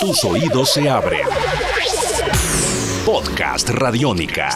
Tus oídos se abren. Podcast Radiónica.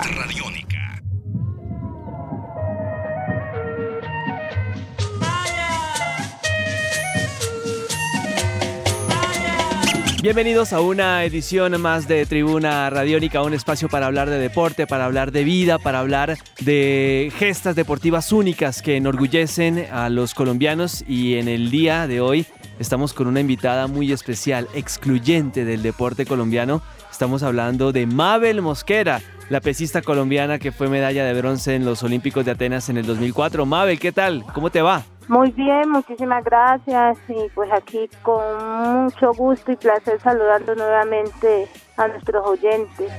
Bienvenidos a una edición más de Tribuna Radiónica, un espacio para hablar de deporte, para hablar de vida, para hablar de gestas deportivas únicas que enorgullecen a los colombianos y en el día de hoy estamos con una invitada muy especial, excluyente del deporte colombiano. Estamos hablando de Mabel Mosquera, la pesista colombiana que fue medalla de bronce en los Olímpicos de Atenas en el 2004. Mabel, ¿qué tal? ¿Cómo te va? Muy bien, muchísimas gracias y pues aquí con mucho gusto y placer saludando nuevamente a nuestros oyentes.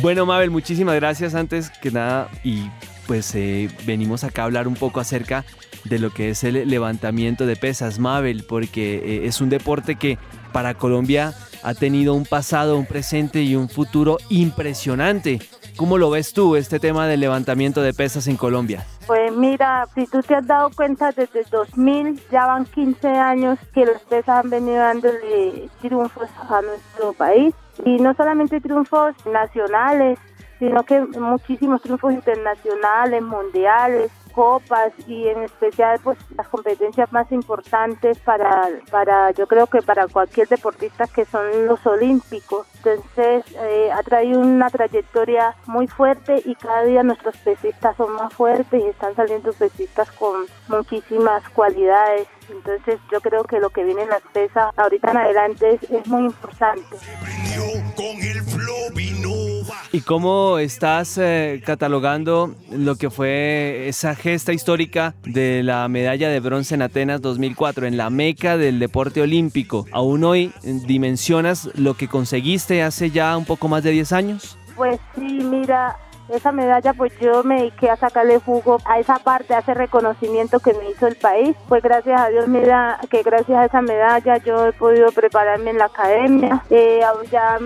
Bueno, Mabel, muchísimas gracias antes que nada y pues eh, venimos acá a hablar un poco acerca de lo que es el levantamiento de pesas, Mabel, porque eh, es un deporte que para Colombia ha tenido un pasado, un presente y un futuro impresionante. ¿Cómo lo ves tú, este tema del levantamiento de pesas en Colombia? Pues mira, si tú te has dado cuenta, desde 2000 ya van 15 años que las pesas han venido dándole triunfos a nuestro país. Y no solamente triunfos nacionales, sino que muchísimos triunfos internacionales, mundiales copas y en especial pues las competencias más importantes para, para yo creo que para cualquier deportista que son los olímpicos. Entonces eh, ha traído una trayectoria muy fuerte y cada día nuestros pesistas son más fuertes y están saliendo pesistas con muchísimas cualidades. Entonces yo creo que lo que viene en las pesas ahorita en adelante es, es muy importante. ¿Y cómo estás eh, catalogando lo que fue esa gesta histórica de la medalla de bronce en Atenas 2004, en la meca del deporte olímpico? ¿Aún hoy dimensionas lo que conseguiste hace ya un poco más de 10 años? Pues sí, mira, esa medalla pues yo me dediqué a sacarle jugo a esa parte, a ese reconocimiento que me hizo el país. Pues gracias a Dios, mira, que gracias a esa medalla yo he podido prepararme en la academia, eh, ya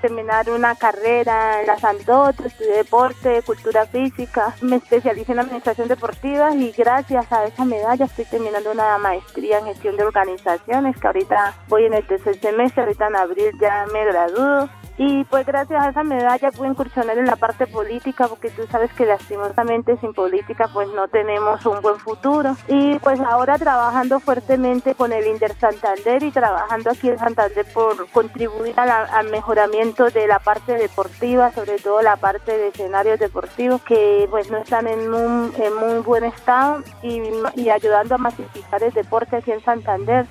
terminar una carrera en la Sandoto, estudié deporte, cultura física, me especialicé en administración deportiva y gracias a esa medalla estoy terminando una maestría en gestión de organizaciones que ahorita voy en el tercer semestre, ahorita en abril ya me gradúo y pues gracias a esa medalla pude incursionar en la parte política porque tú sabes que lastimosamente sin política pues no tenemos un buen futuro. Y pues ahora trabajando fuertemente con el Inder Santander y trabajando aquí en Santander por contribuir al mejoramiento de la parte deportiva, sobre todo la parte de escenarios deportivos que pues no están en un en muy buen estado y, y ayudando a masificar el deporte aquí en Santander.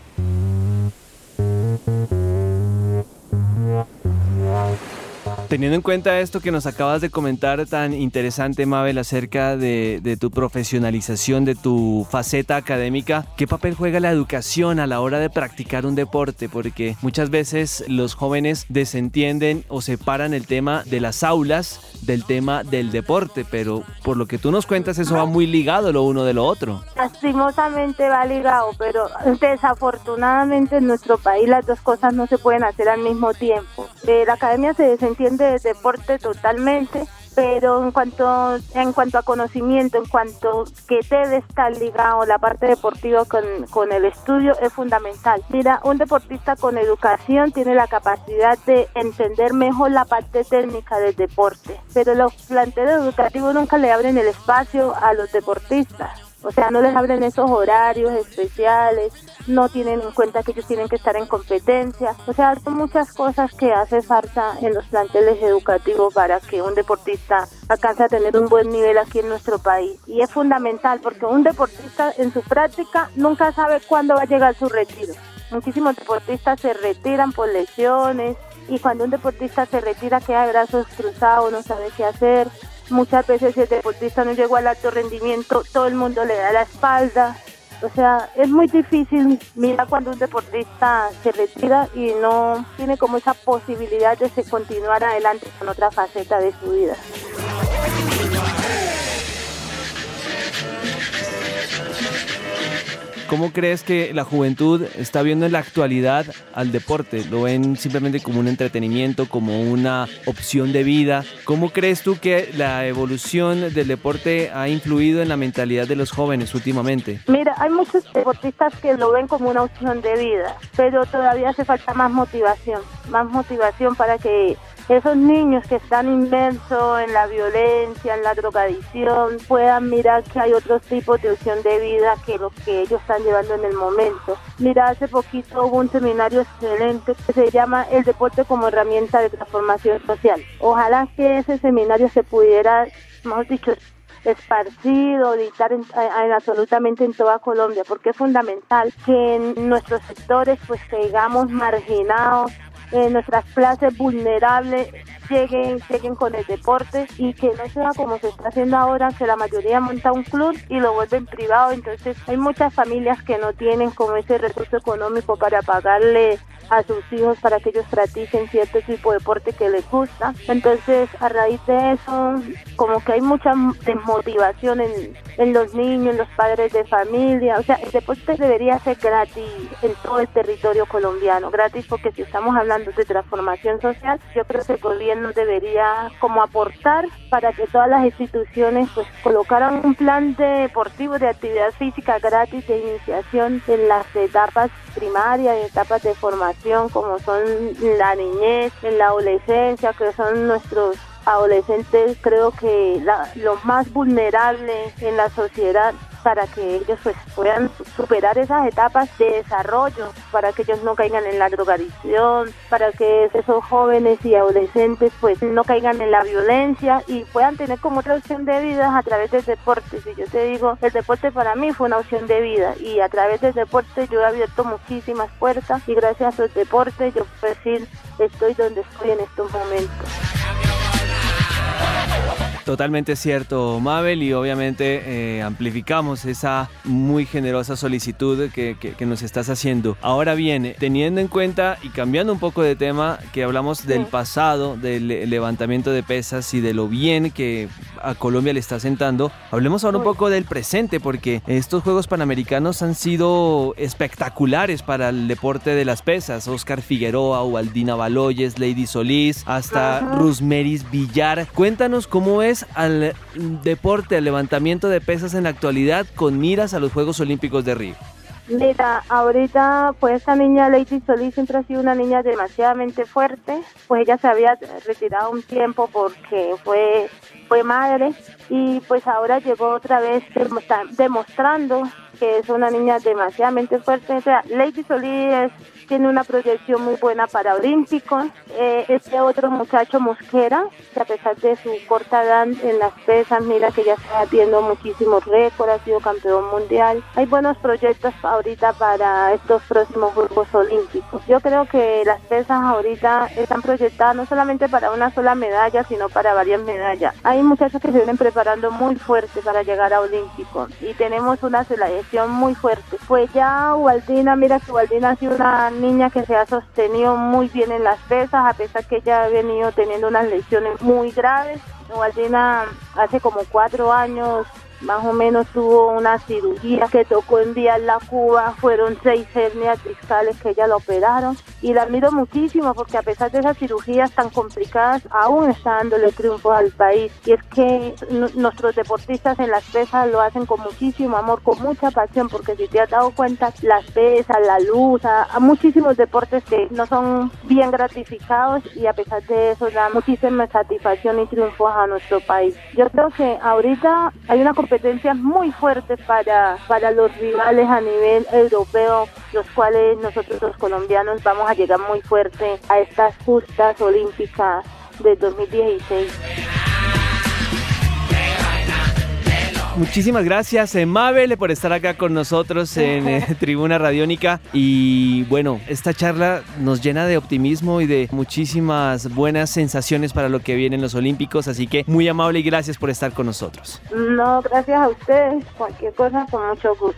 Teniendo en cuenta esto que nos acabas de comentar tan interesante, Mabel, acerca de, tu profesionalización, de tu faceta académica, ¿qué papel juega la educación a la hora de practicar un deporte? Porque muchas veces los jóvenes desentienden o separan el tema de las aulas del tema del deporte, pero por lo que tú nos cuentas eso va muy ligado lo uno de lo otro. Lastimosamente va ligado, pero desafortunadamente en nuestro país las dos cosas no se pueden hacer al mismo tiempo. Eh, la academia se desentiende de deporte totalmente, pero en cuanto en cuanto a conocimiento, en cuanto que debe estar ligado la parte deportiva con, con el estudio es fundamental. Mira, un deportista con educación tiene la capacidad de entender mejor la parte técnica del deporte, pero los planteles educativos nunca le abren el espacio a los deportistas. O sea, no les abren esos horarios especiales, no tienen en cuenta que ellos tienen que estar en competencia. O sea, son muchas cosas que hace falta en los planteles educativos para que un deportista alcance a tener un buen nivel aquí en nuestro país. Y es fundamental porque un deportista en su práctica nunca sabe cuándo va a llegar su retiro. Muchísimos deportistas se retiran por lesiones y cuando un deportista se retira queda de brazos cruzados, no sabe qué hacer Muchas veces si el deportista no llegó al alto rendimiento, todo el mundo le da la espalda. O sea, es muy difícil, mira cuando un deportista se retira y no tiene como esa posibilidad de continuar adelante con otra faceta de su vida. ¿Cómo crees que la juventud está viendo en la actualidad al deporte? ¿Lo ven simplemente como un entretenimiento, como una opción de vida? ¿Cómo crees tú que la evolución del deporte ha influido en la mentalidad de los jóvenes últimamente? Mira, hay muchos deportistas que lo ven como una opción de vida, pero todavía hace falta más motivación, más motivación para que esos niños que están inmersos en la violencia, en la drogadicción, puedan mirar que hay otros tipos de opción de vida que los que ellos están llevando en el momento. Mira, hace poquito hubo un seminario excelente que se llama El deporte como herramienta de transformación social. Ojalá que ese seminario se pudiera, mejor dicho, esparcido, dictar en, absolutamente en toda Colombia, porque es fundamental que en nuestros sectores pues sigamos marginados, en nuestras clases vulnerables lleguen, lleguen con el deporte y que no sea como se está haciendo ahora, que la mayoría monta un club y lo vuelven privado. Entonces hay muchas familias que no tienen como ese recurso económico para pagarle a sus hijos para que ellos practiquen cierto tipo de deporte que les gusta. Entonces, a raíz de eso, como que hay mucha desmotivación en, en los niños, en los padres de familia. O sea, el deporte debería ser gratis en todo el territorio colombiano. Gratis porque si estamos hablando de transformación social, yo creo que el gobierno debería como aportar para que todas las instituciones pues colocaran un plan deportivo de actividad física gratis de iniciación en las etapas primarias y etapas de formación como son la niñez, la adolescencia, que son nuestros adolescentes creo que los más vulnerables en la sociedad para que ellos pues puedan superar esas etapas de desarrollo, para que ellos no caigan en la drogadicción, para que esos jóvenes y adolescentes pues no caigan en la violencia y puedan tener como otra opción de vida a través del deporte. Si yo te digo, el deporte para mí fue una opción de vida y a través del deporte yo he abierto muchísimas puertas y gracias al deporte yo puedo decir estoy donde estoy en estos momentos. Totalmente cierto, Mabel, y obviamente eh, amplificamos esa muy generosa solicitud que, nos estás haciendo. Ahora bien, teniendo en cuenta y cambiando un poco de tema, que hablamos del pasado, del levantamiento de pesas y de lo bien que a Colombia le está sentando, hablemos ahora un poco del presente, porque estos Juegos Panamericanos han sido espectaculares para el deporte de las pesas. Oscar Figueroa, Ubaldina Baloyes, Lady Solís, hasta Rusmeris Villar. Cuéntanos cómo es al deporte, al levantamiento de pesas en la actualidad con miras a los Juegos Olímpicos de Río? Mira, ahorita pues esta niña Lady Solís siempre ha sido una niña demasiadamente fuerte, pues ella se había retirado un tiempo porque fue, fue madre y pues ahora llegó otra vez demostrando que es una niña demasiadamente fuerte. O sea, Lady Solís tiene una proyección muy buena para Olímpicos. Eh, este otro muchacho Mosquera, que a pesar de su corta edad en las pesas, mira que ya está haciendo muchísimos récords, ha sido campeón mundial. Hay buenos proyectos ahorita para estos próximos Juegos Olímpicos. Yo creo que las pesas ahorita están proyectadas no solamente para una sola medalla, sino para varias medallas. Hay muchachos que se vienen preparando muy fuerte para llegar a Olímpicos y tenemos una selección muy fuerte. Pues ya Waldina, mira que Waldina ha sido una niña que se ha sostenido muy bien en las pesas, a pesar que ella ha venido teniendo unas lesiones muy graves. Waldina hace como cuatro años más o menos tuvo una cirugía que tocó enviarla a Cuba, fueron seis hernias discales que ella la operaron y la admiro muchísimo porque a pesar de esas cirugías tan complicadas aún está dándole triunfo al país y es que nuestros deportistas en las pesas lo hacen con muchísimo amor, con mucha pasión porque si te has dado cuenta las pesas, la luz, a, muchísimos deportes que no son bien gratificados y a pesar de eso da muchísima satisfacción y triunfo a nuestro país. Yo creo que ahorita hay una competencias muy fuertes para, para los rivales a nivel europeo, los cuales nosotros los colombianos vamos a llegar muy fuerte a estas justas olímpicas de 2016. Muchísimas gracias, eh, Mabel, por estar acá con nosotros en eh, Tribuna Radiónica. Y bueno, esta charla nos llena de optimismo y de muchísimas buenas sensaciones para lo que viene en los Olímpicos. Así que muy amable y gracias por estar con nosotros. No, gracias a ustedes. Cualquier cosa, con mucho gusto.